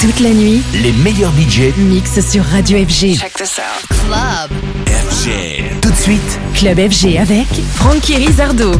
Toute la nuit, Les meilleurs budgets mix sur Radio FG. Check this out. Club. FG. Tout de suite, Club FG avec Frankie Rizardo.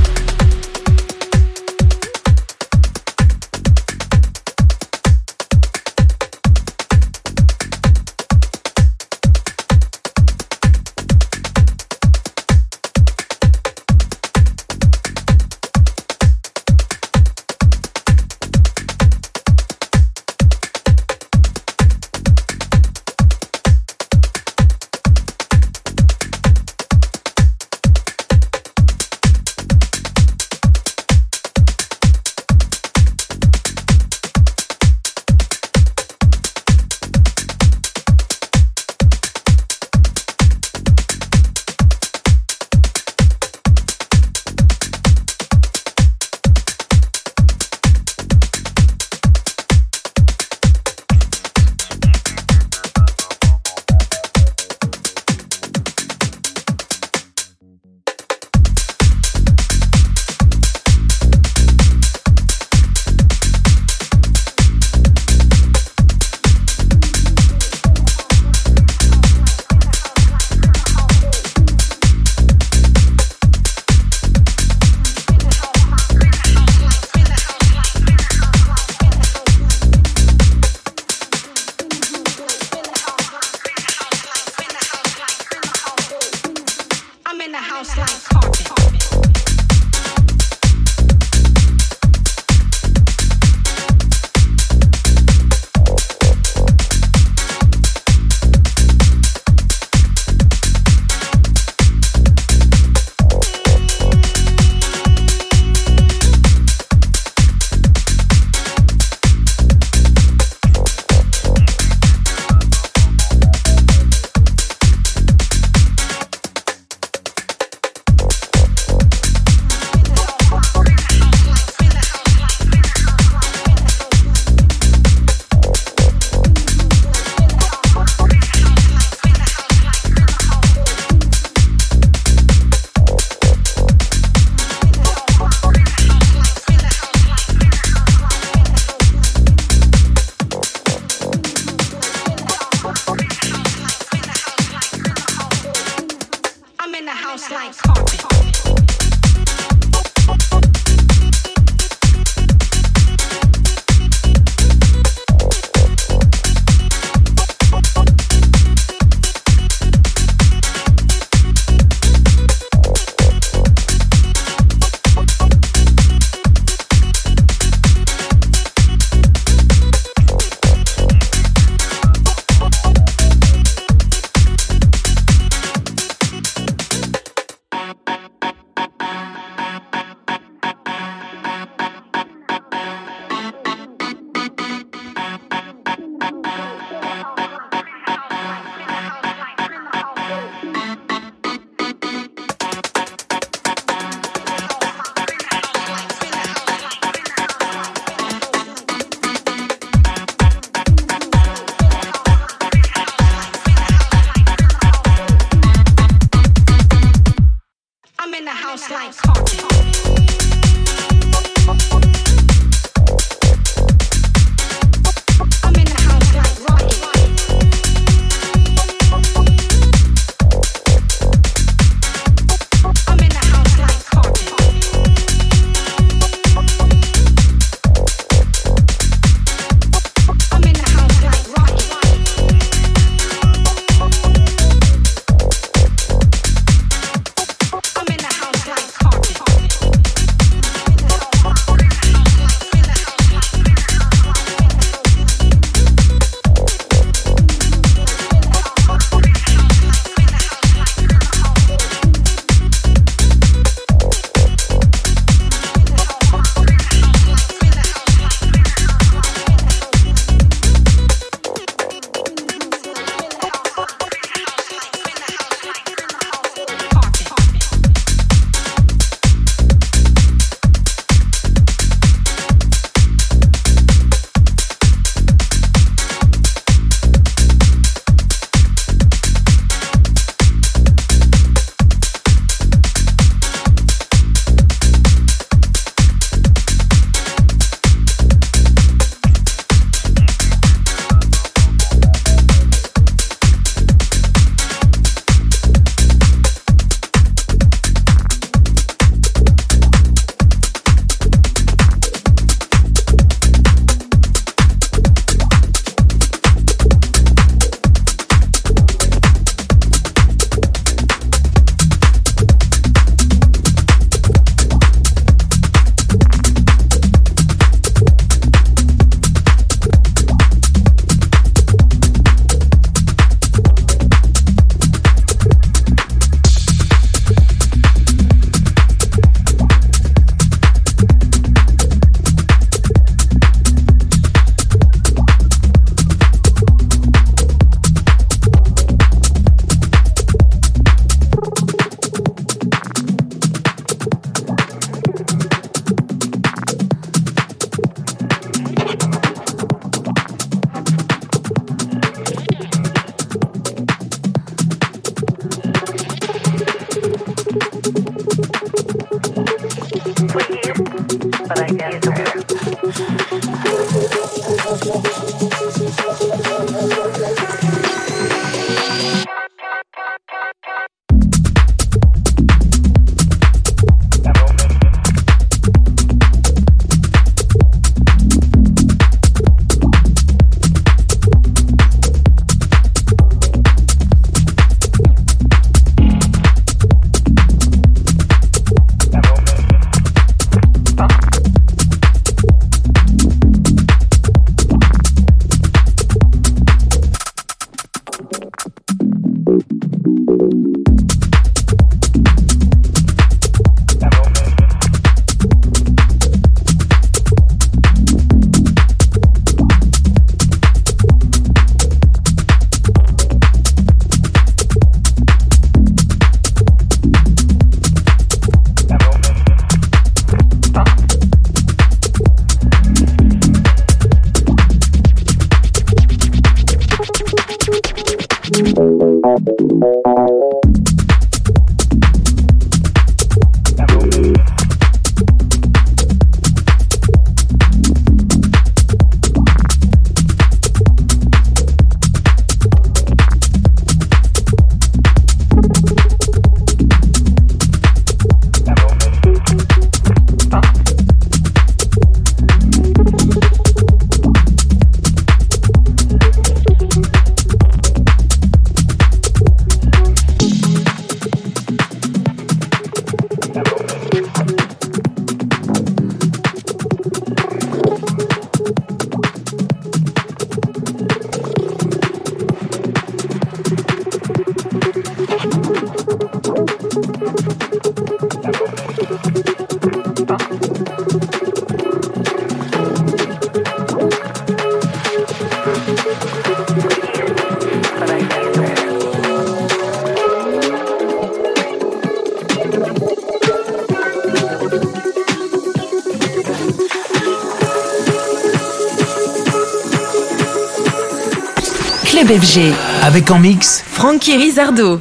Avec en mix Francky Rizardo.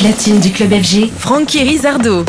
Platine du club FG, Francky Rizardo.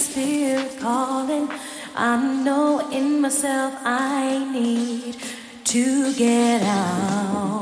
spirit calling. I know in myself I need to get out.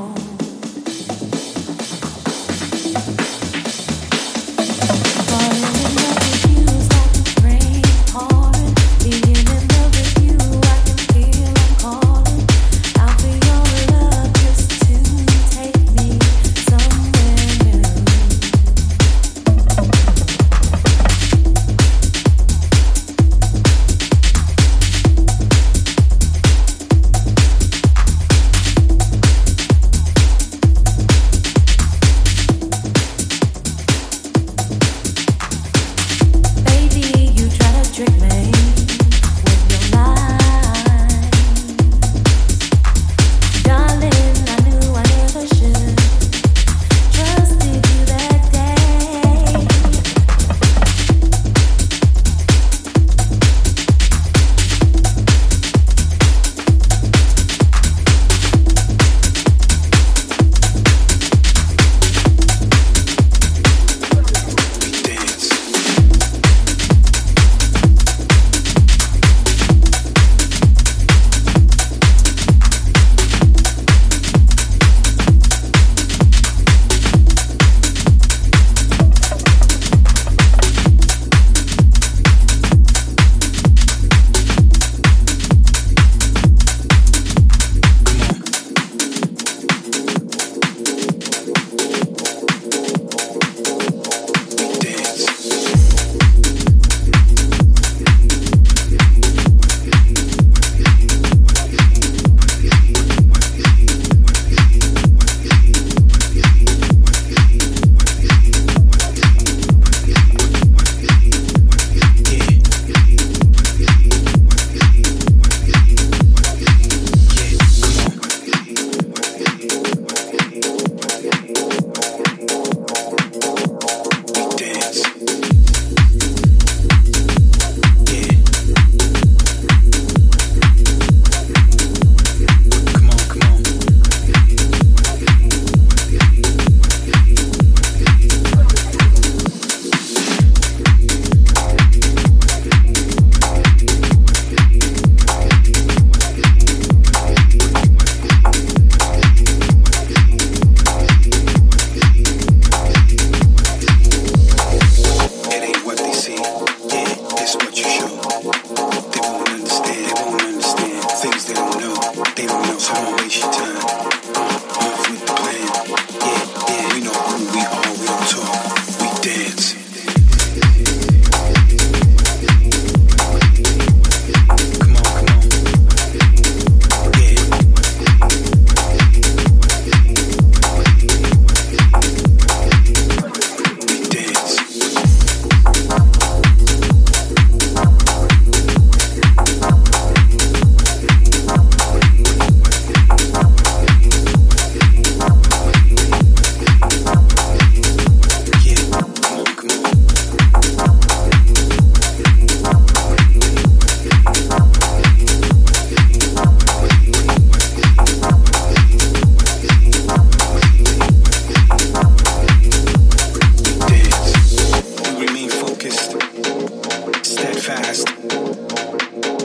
fast.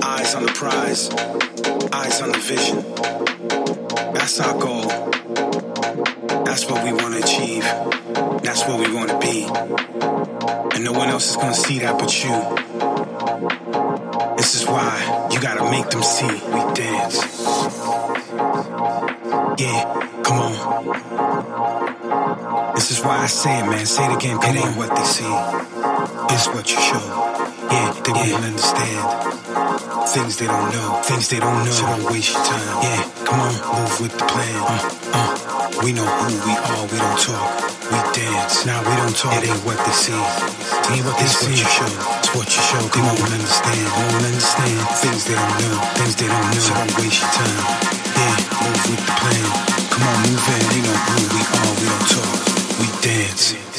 Eyes on the prize, eyes on the vision. That's our goal. That's what we want to achieve. That's what we want to be. And no one else is going to see that but you. This is why you got to make them see we dance. Yeah, come on. This is why I say it, man. Say it again. It ain't what they see, it's what you show. Yeah, they won't understand. Things they don't know, things they don't know. So don't waste your time. Yeah, come on, move with the plan. Uh, uh. We know who we are, we don't talk, we dance. Now we don't talk, it ain't what they see. It ain't what they it's see. what you show, it's what you show. They won't understand, won't understand. Things they don't know, things they don't know. So don't waste your time. Yeah, move with the plan. Come on, move in. We know who we are, we don't talk, we dance.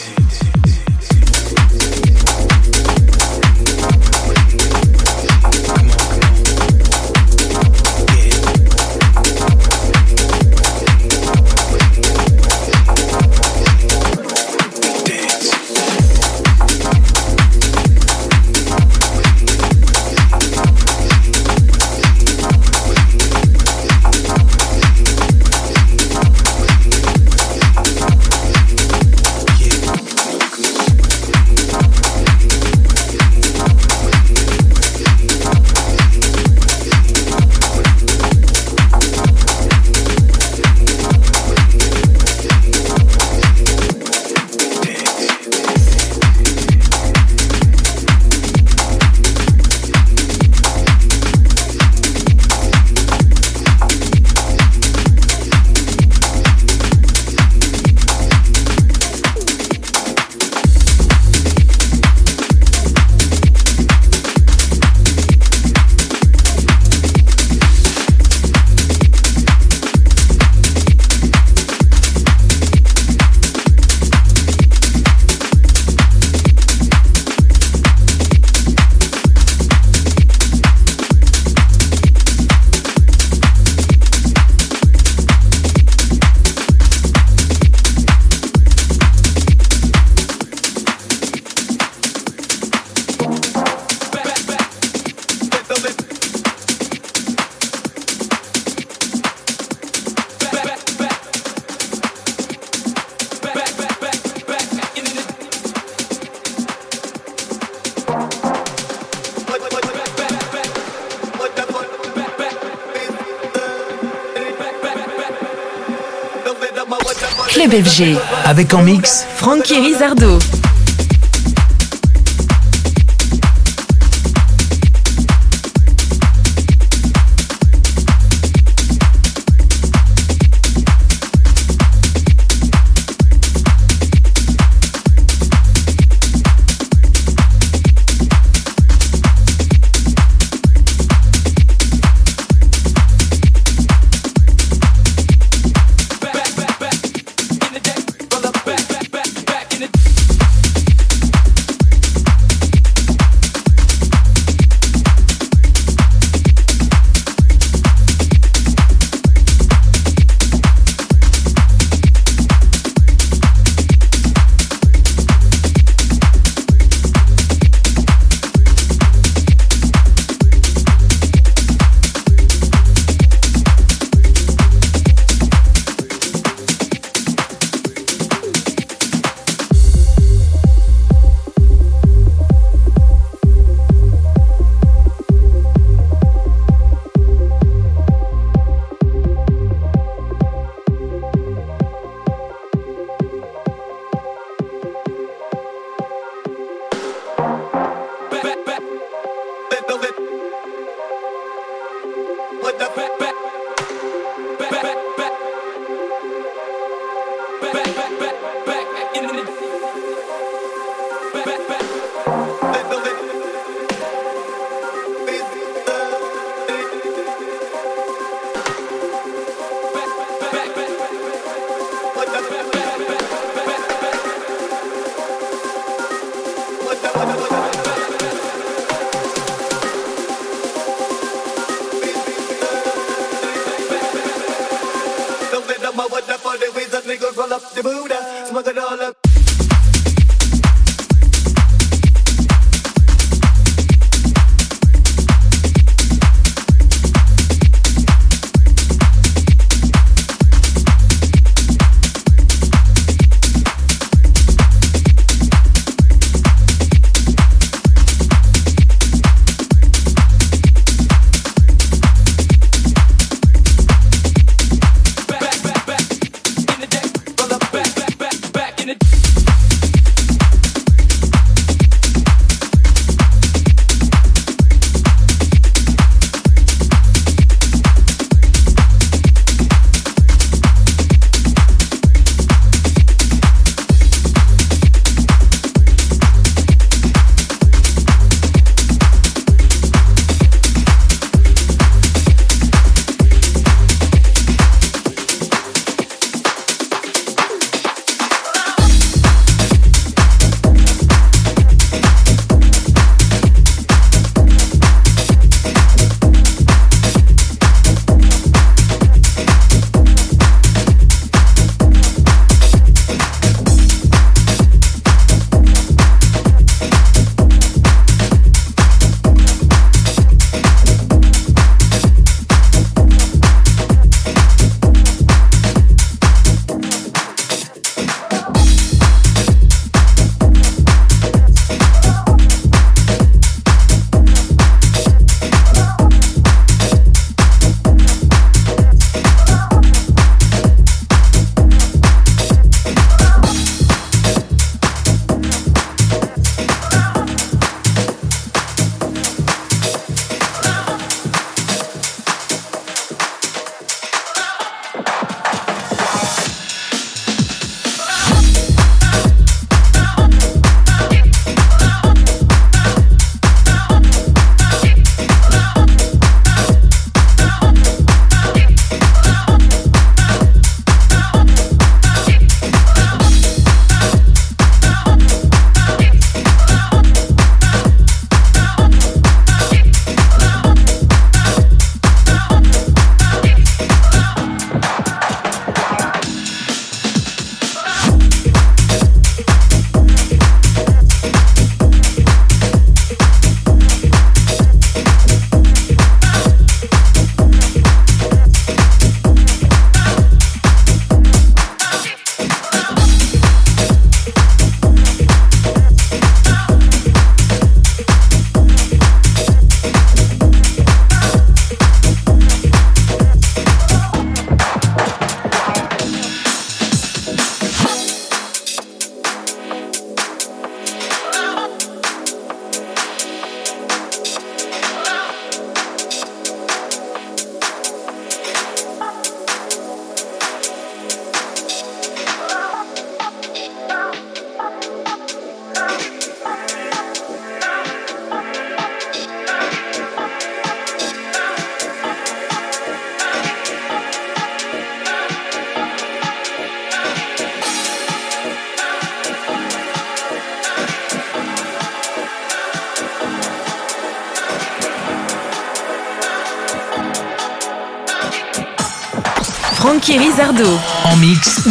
Avec en mix Francky Rizardo.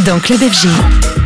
Dans Club FG.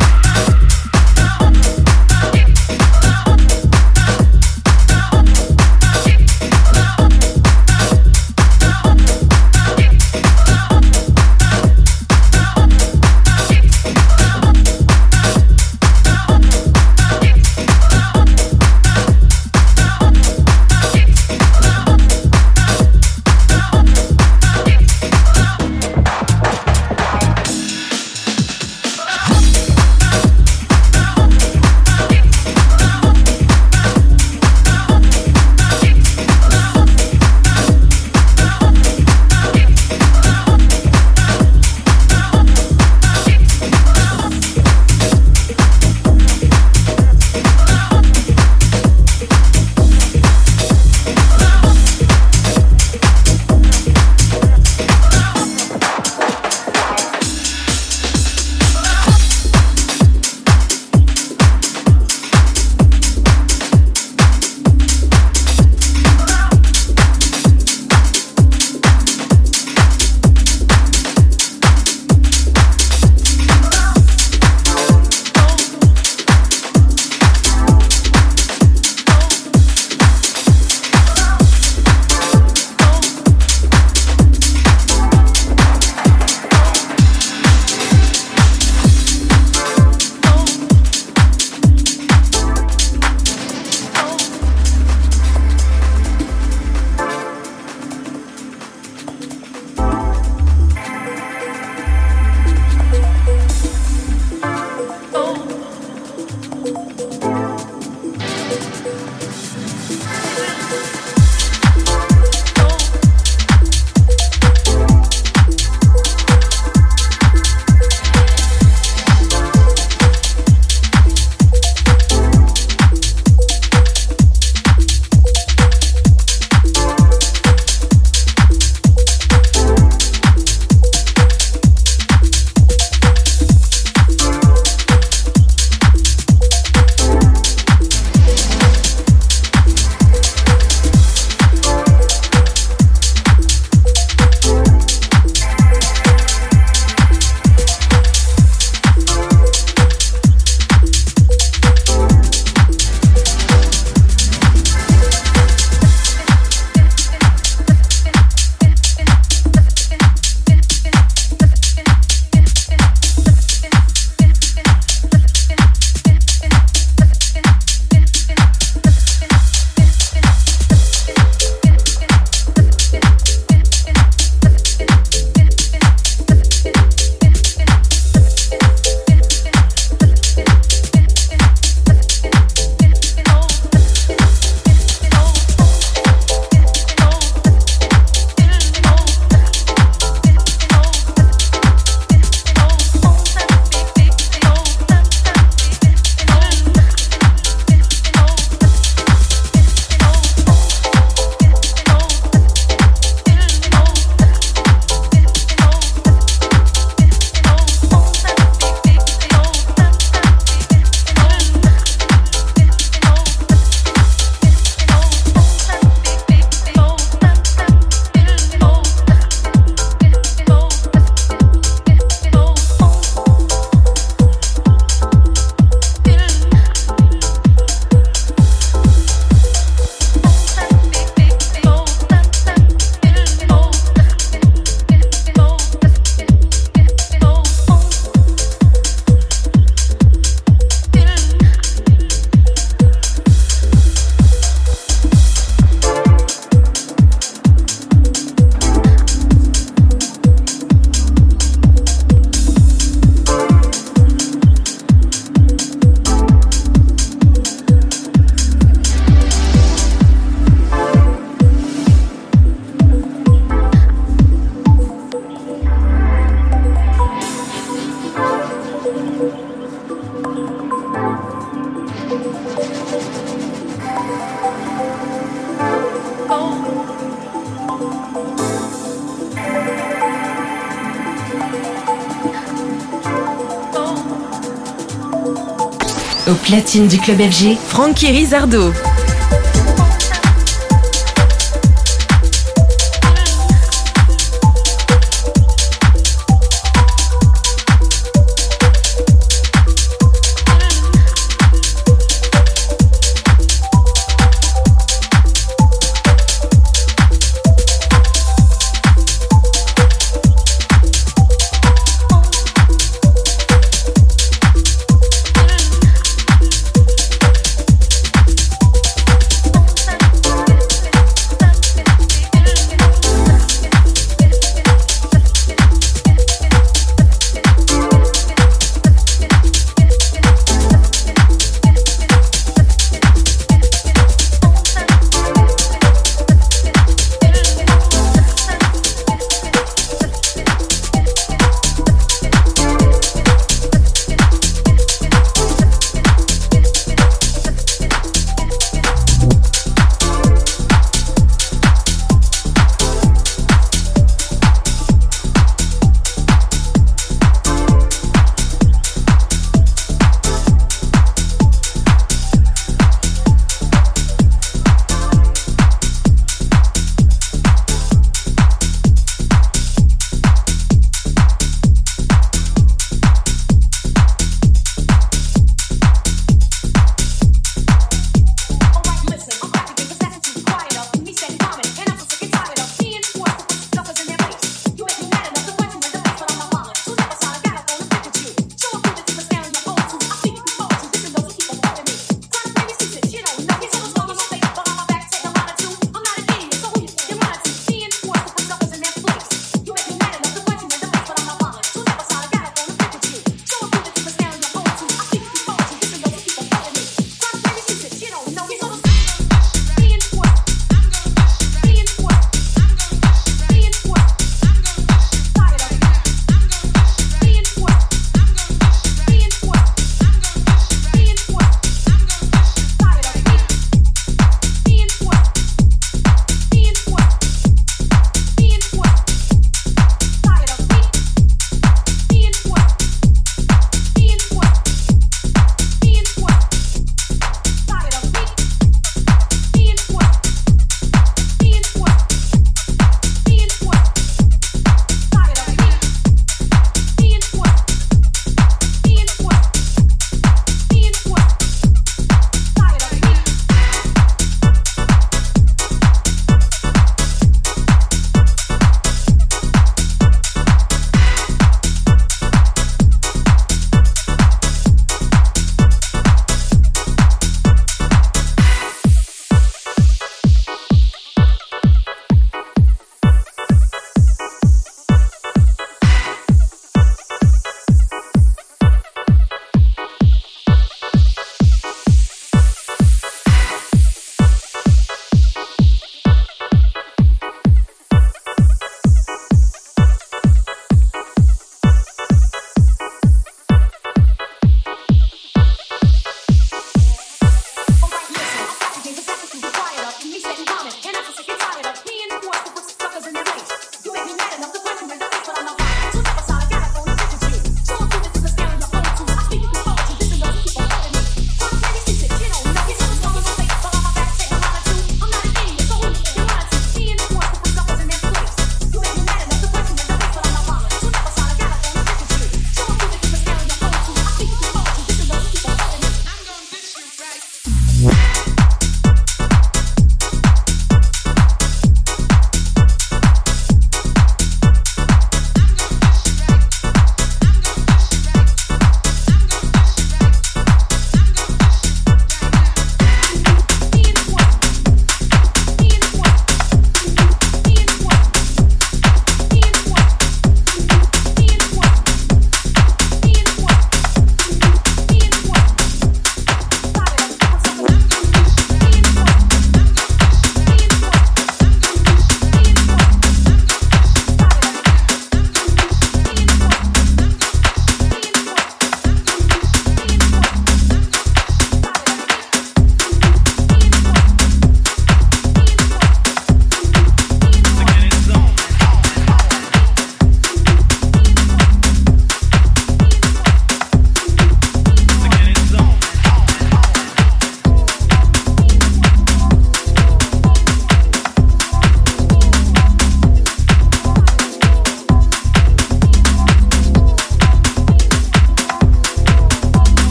Platine du club FG, Francky Rizardo.